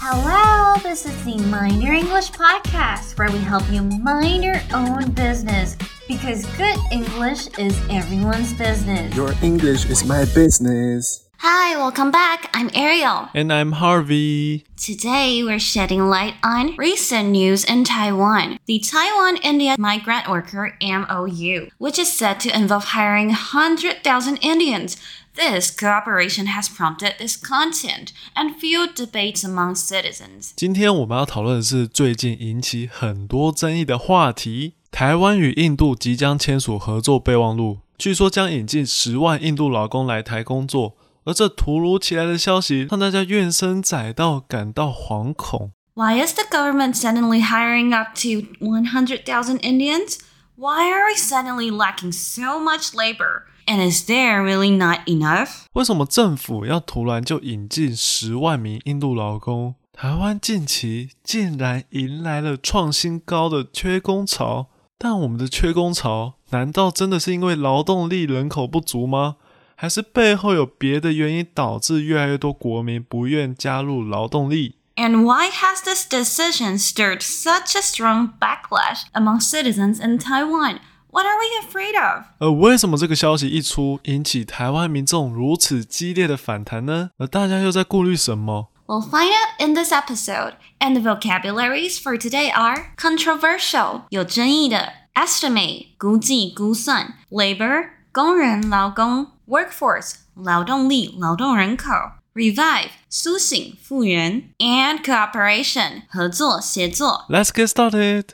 Hello, this is the Mind Your English podcast where we help you mind your own business because good English is everyone's business. Your English is my business. Hi, welcome back. I'm Ariel. And I'm Harvey. Today, we're shedding light on recent news in Taiwan. The Taiwan India Migrant Worker MOU, which is said to involve hiring 100,000 Indians. This cooperation has prompted discontent and fueled debates among citizens. 今天我们要讨论的是最近引起很多争议的话题：台湾与印度即将签署合作备忘录，据说将引进十万印度劳工来台工作。 而这突如其来的消息让大家怨声载道，感到惶恐。Why is the government suddenly hiring up to 100,000 Indians? Why are we suddenly lacking so much labor? And is there really not enough? 为什么政府要突然就引进十万名印度劳工？台湾近期竟然迎来了创新高的缺工潮，但我们的缺工潮难道真的是因为劳动力人口不足吗？还是背后有别的原因导致越来越多国民不愿加入劳动力？And why has this decision stirred such a strong backlash among citizens in Taiwan? What are we afraid of? 而为什么这个消息一出，引起台湾民众如此激烈的反弹呢？而大家又在顾虑什么？We'll find out in this episode. And the vocabularies for today are controversial 有争议的，estimate 估计估算，labor 工人劳工 ，workforce 劳动力劳动人口，revive 苏醒复原，and cooperation 合作协作。Let's get started.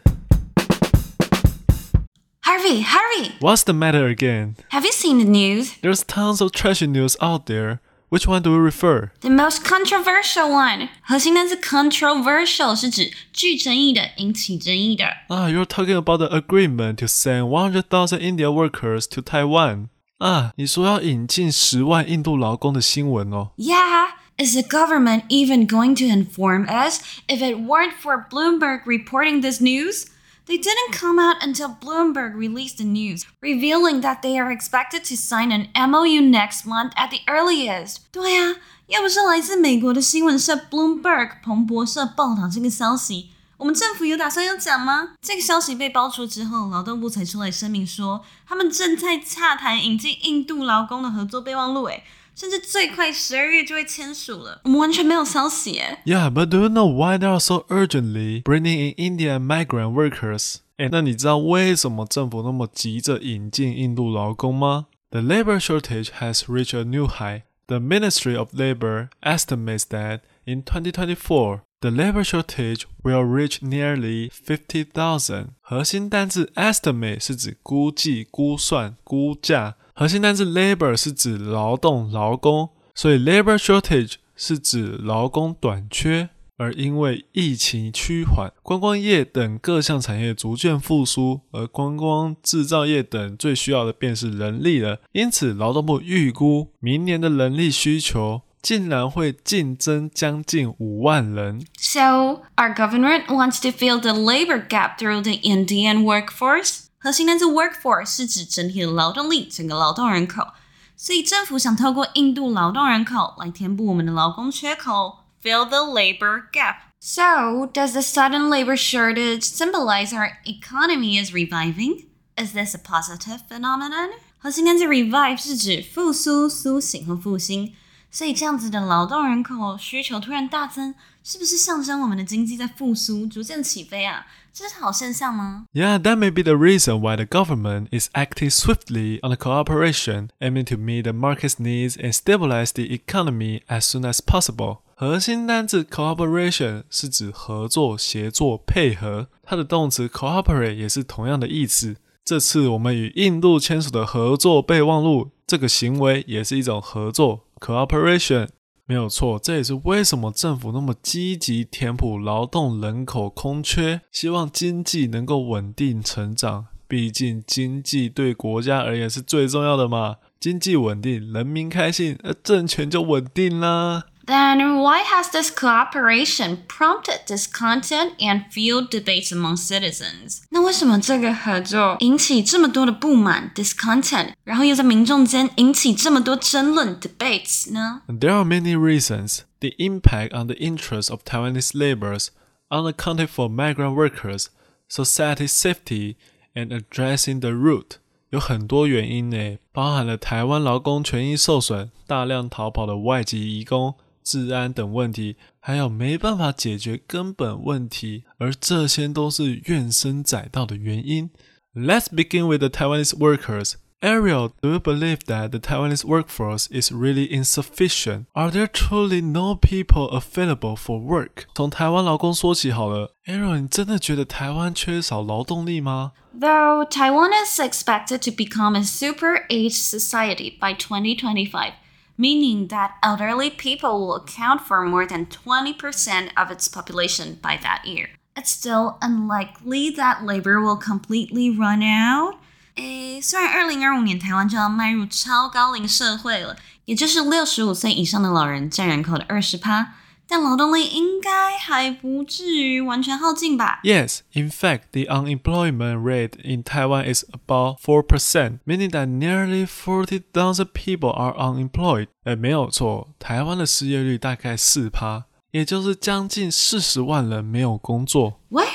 Harvey, Harvey! What's the matter again? Have you seen the news? There's tons of trashy news out there. Which one do we refer? The most controversial one. 核心单词 controversial 是指具争议的、引起争议的。Ah, you're talking about the agreement to send 100,000 India workers to Taiwan. 啊，你说要引进十万印度劳工的新闻哦。Yeah. Is the government even going to inform us if it weren't for Bloomberg reporting this news? They didn't come out until Bloomberg released the news, revealing that they are expected to sign an MOU next month at the earliest. 对啊，要不是来自美国的新闻社 Bloomberg 彭博社报道这个消息， 我们政府有打算要讲吗？这个消息被爆出之后，劳动部才出来声明说，他们正在洽谈引进印度劳工的合作备忘录。诶，甚至最快十二月就会签署了，我们完全没有消息耶。Yeah, but do you know why they are so urgently bringing in Indian migrant workers? 哎，那你知道为什么政府那么急着引进印度劳工吗？The labor shortage has reached a new high. The Ministry of Labor estimates that in 2024, the labor shortage will reach nearly 50,000. 核心单字 estimate 是指估计、估算、估价。核心单词 labor 是指劳动、劳工，所以 labor shortage 是指劳工短缺。而因为疫情趋缓，观光业等各项产业逐渐复苏，而观光制造业等最需要的便是人力了。因此，劳动部预估明年的人力需求竟然会净增将近五万人。So our government wants to fill the labor gap through the Indian workforce. 核心单词 workforce 是指整体的劳动力，整个劳动人口。所以政府想透过印度劳动人口来填补我们的劳工缺口，fill the labor gap. So, does the sudden labor shortage symbolize our economy is reviving? Is this a positive phenomenon? 核心单词 revive 是指复苏、苏醒和复兴。 所以这样子的劳动人口需求突然大增，是不是象征我们的经济在复苏，逐渐起飞啊？这是好现象吗？Yeah, that may be the reason why the government is acting swiftly on the cooperation, aiming to meet the market's needs and stabilize the economy as soon as possible. 核心单字 cooperation 是指合作、协作、配合，它的动词 cooperate 也是同样的意思。这次我们与印度签署的合作备忘录，这个行为也是一种合作。Cooperation 没有错，这也是为什么政府那么积极填补劳动人口空缺，希望经济能够稳定成长。毕竟经济对国家而言是最重要的嘛，经济稳定，人民开心，而政权就稳定啦。Then why has this cooperation prompted discontent and fueled debates among citizens？那为什么这个合作引起这么多的不满 discontent，然后又在民众间引起这么多争论 debates 呢 There are many reasons. The impact on the interests of Taiwanese laborers, unaccounted for migrant workers, society safety, and addressing the root. 有很多原因呢，包含了台湾劳工权益受损、大量逃跑的外籍移工、 治安等问题，还有没办法解决根本问题，而这些都是怨声载道的原因。Let's begin with the Taiwanese workers. Ariel, do you believe that the Taiwanese workforce is really insufficient? Are there truly no people available for work? 从台湾劳工说起好了。Ariel，你真的觉得台湾缺少劳动力吗？ Though Taiwan is expected to become a super aged society by 2025, meaning that elderly people will account for more than 20% of its population by that year. It's still unlikely that labor will completely run out. 诶，虽然二零二五年台湾就要迈入超高龄社会了，也就是六十五岁以上的老人占人口的二十趴， 但劳动力应该还不至于完全耗尽吧？ Yes, in fact, the unemployment rate in Taiwan is about 4%, meaning that nearly 40,000 people are unemployed. 哎，没有错，台湾的失业率大概四趴，也就是将近四十万人没有工作。 What?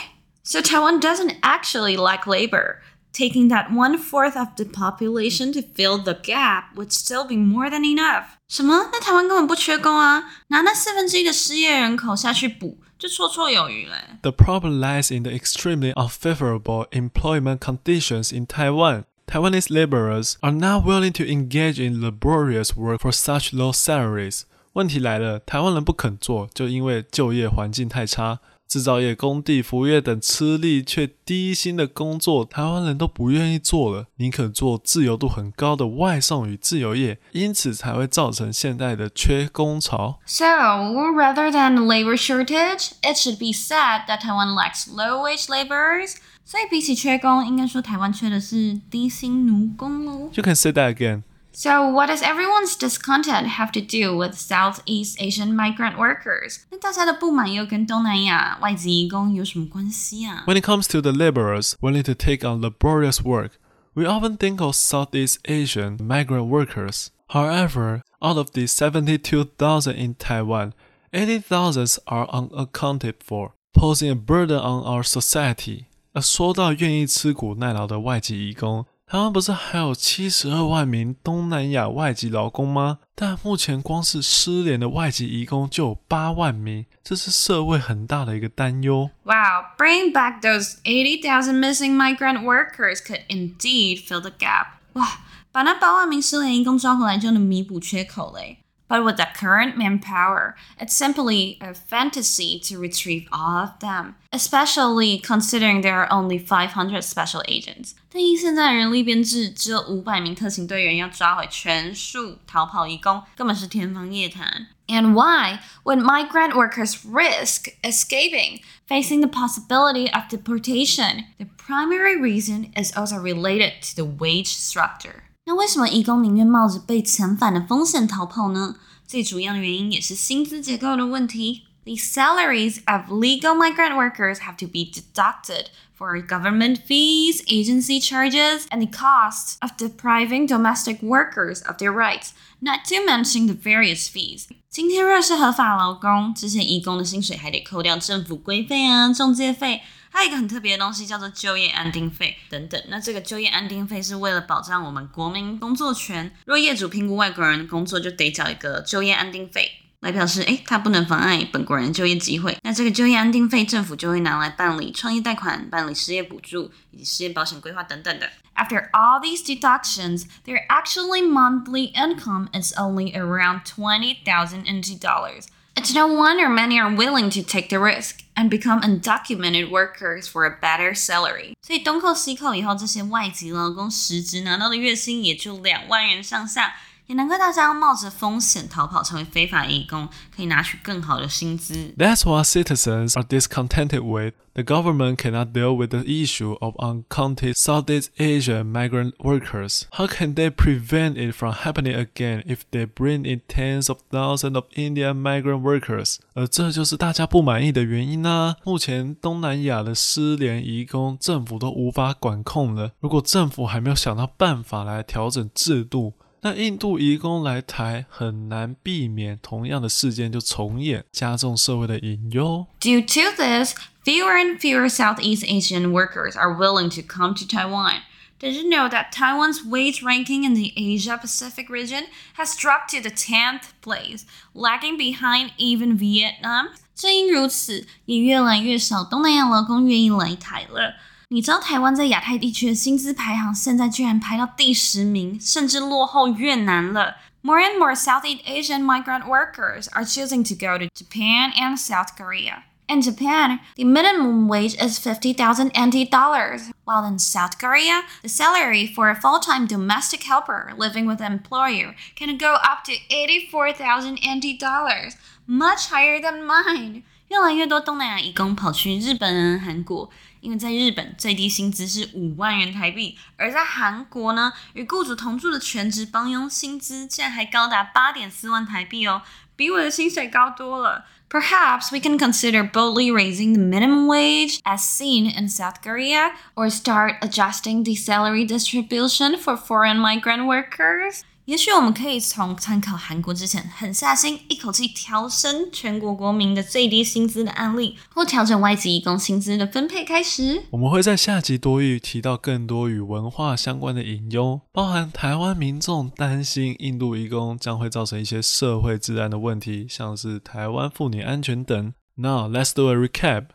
So Taiwan doesn't actually lack labor. Taking that one fourth of the population to fill the gap would still be more than enough. 什么？那台湾根本不缺工啊？拿那四分之一的失业人口下去补，就绰绰有余嘞。 The problem lies in the extremely unfavorable employment conditions in Taiwan. Taiwanese laborers are not willing to engage in laborious work for such low salaries. 问题来了，台湾人不肯做，就因为就业环境太差， 制造业、工地、服务业等吃力却低薪的工作，台湾人都不愿意做了，宁可做自由度很高的外送与自由业，因此才会造成现在的缺工潮。So, rather than labor shortage, it should be said that Taiwan lacks low-wage laborers. 所以比起缺工，应该说台湾缺的是低薪奴工喽。You can say that again. So, what does everyone's discontent have to do with Southeast Asian migrant workers? 那大家的不满又跟东南亚外籍移工有什么关系啊？ When it comes to the laborers willing to take on laborious work, we often think of Southeast Asian migrant workers. However, out of the 72,000 in Taiwan, 80,000 are unaccounted for, posing a burden on our society. 而说到愿意吃苦耐劳的外籍移工， 台湾不是还有七十二万名东南亚外籍劳工吗？但目前光是失联的外籍移工就有八万名，这是社会很大的一个担忧。Wow, bringing back those eighty thousand missing migrant workers could indeed fill the gap. 哇，把那八万名失联移工抓回来就能弥补缺口嘞。But with the current manpower, it's simply a fantasy to retrieve all of them, especially considering there are only 500 special agents. 但以现在人力编制，只有五百名特勤队员要抓回全数逃跑移工，根本是天方夜谭。And why would migrant workers risk escaping, facing the possibility of deportation? The primary reason is also related to the wage structure. 那为什么移工宁愿冒着被遣返的风险逃跑呢？最主要的原因也是薪资结构的问题。The salaries of legal migrant workers have to be deducted for government fees, agency charges, and the cost of depriving domestic workers of their rights, not to mention the various fees. 今天若是合法劳工，这些移工的薪水还得扣掉政府规费啊、中介费， 还有一个很特别的东西叫做就业安定费等等。那这个就业安定费是为了保障我们国民工作权，若业主评估外国人工作，就得缴一个就业安定费。来表示，诶，它不能妨碍本国人就业机会。那这个就业安定费，政府就会拿来办理创业贷款、办理失业补助以及失业保险规划等等的。After all these deductions, their actually monthly income is only around twenty thousand NT dollars. It's no wonder many are willing to take the risk and become undocumented workers for a better salary. 所以东扣西扣以后，这些外籍劳工实质拿到的月薪也就两万元上下。 也难怪大家要冒着风险逃跑成为非法义工，可以拿取更好的薪资。That's why citizens are discontented with. The government cannot deal with the issue of uncounted Southeast Asia migrant workers. How can they prevent it from happening again if they bring in tens of thousands of Indian migrant workers? 而这就是大家不满意的原因呢、目前东南亚的失联移工，政府都无法管控了。如果政府还没有想到办法来调整制度，那印度移工来台很难避免同样的事件就重演，加重社会的隐忧。 Due to this, fewer and fewer Southeast Asian workers are willing to come to Taiwan. Did you know that Taiwan's wage ranking in the Asia Pacific region has dropped to the 10th place, lagging behind even Vietnam? 正因如此，也越来越少东南亚劳工愿意来台了。 你知道台湾在亚太地区的薪资排行现在居然排到第十名，甚至落后越南了。More and more Southeast Asian migrant workers are choosing to go to Japan and South Korea. In Japan, the minimum wage is 50,000 NT dollars, while in South Korea, the salary for a full-time domestic helper living with an employer can go up to 84,000 NT dollars, much higher than mine. 越来越多东南亚移工跑去日本、韩国， 因为在日本最低薪资是五万元台币，而在韩国呢，与雇主同住的全职帮佣薪资竟然还高达八点四万台币哦，比我的薪水高多了。Perhaps we can consider boldly raising the minimum wage as seen in South Korea, or start adjusting the salary distribution for foreign migrant workers. 也许我们可以从参考韩国之前狠下心一口气调升全国国民的最低薪资的案例，或调整外籍移工薪资的分配开始。我们会在下集多语提到更多与文化相关的隐忧，包含台湾民众担心印度移工将会造成一些社会治安的问题，像是台湾妇女安全等。Now let's do a recap.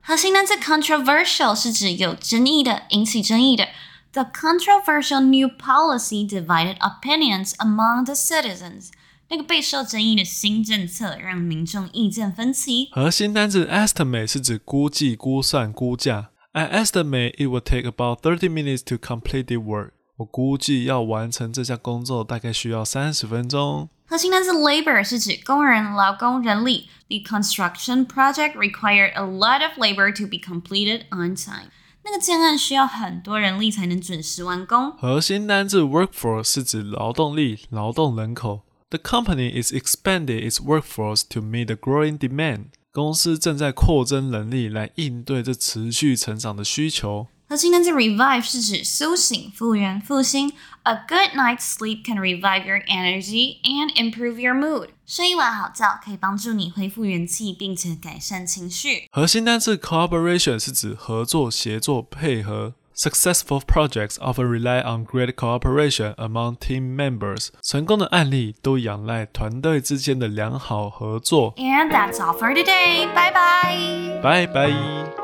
核心单词 controversial 是指有争议的、引起争议的。The controversial new policy divided opinions among the citizens。那个备受争议的新政策让民众意见分歧。核心单字 estimate 是指估计、估算、估价。I estimate it will take about thirty minutes to complete the work. 我估计要完成这项工作大概需要三十分钟。核心单词 labor 是指工人、劳工、人力。The construction project required a lot of labor to be completed on time。 那个建案需要很多人力才能准时完工。核心单字 workforce 是指劳动力、劳动人口。The company is expanding its workforce to meet the growing demand. 公司正在扩增人力来应对这持续成长的需求。核心单词 revive 是指苏醒、复原、复兴。A good night's sleep can revive your energy and improve your mood。睡一晚好觉可以帮助你恢复元气，并且改善情绪。核心单字 cooperation 是指合作、协作、配合。Successful projects often rely on great cooperation among team members. 成功的案例都仰赖团队之间的良好合作。 And that's all for today. Bye bye. 拜拜。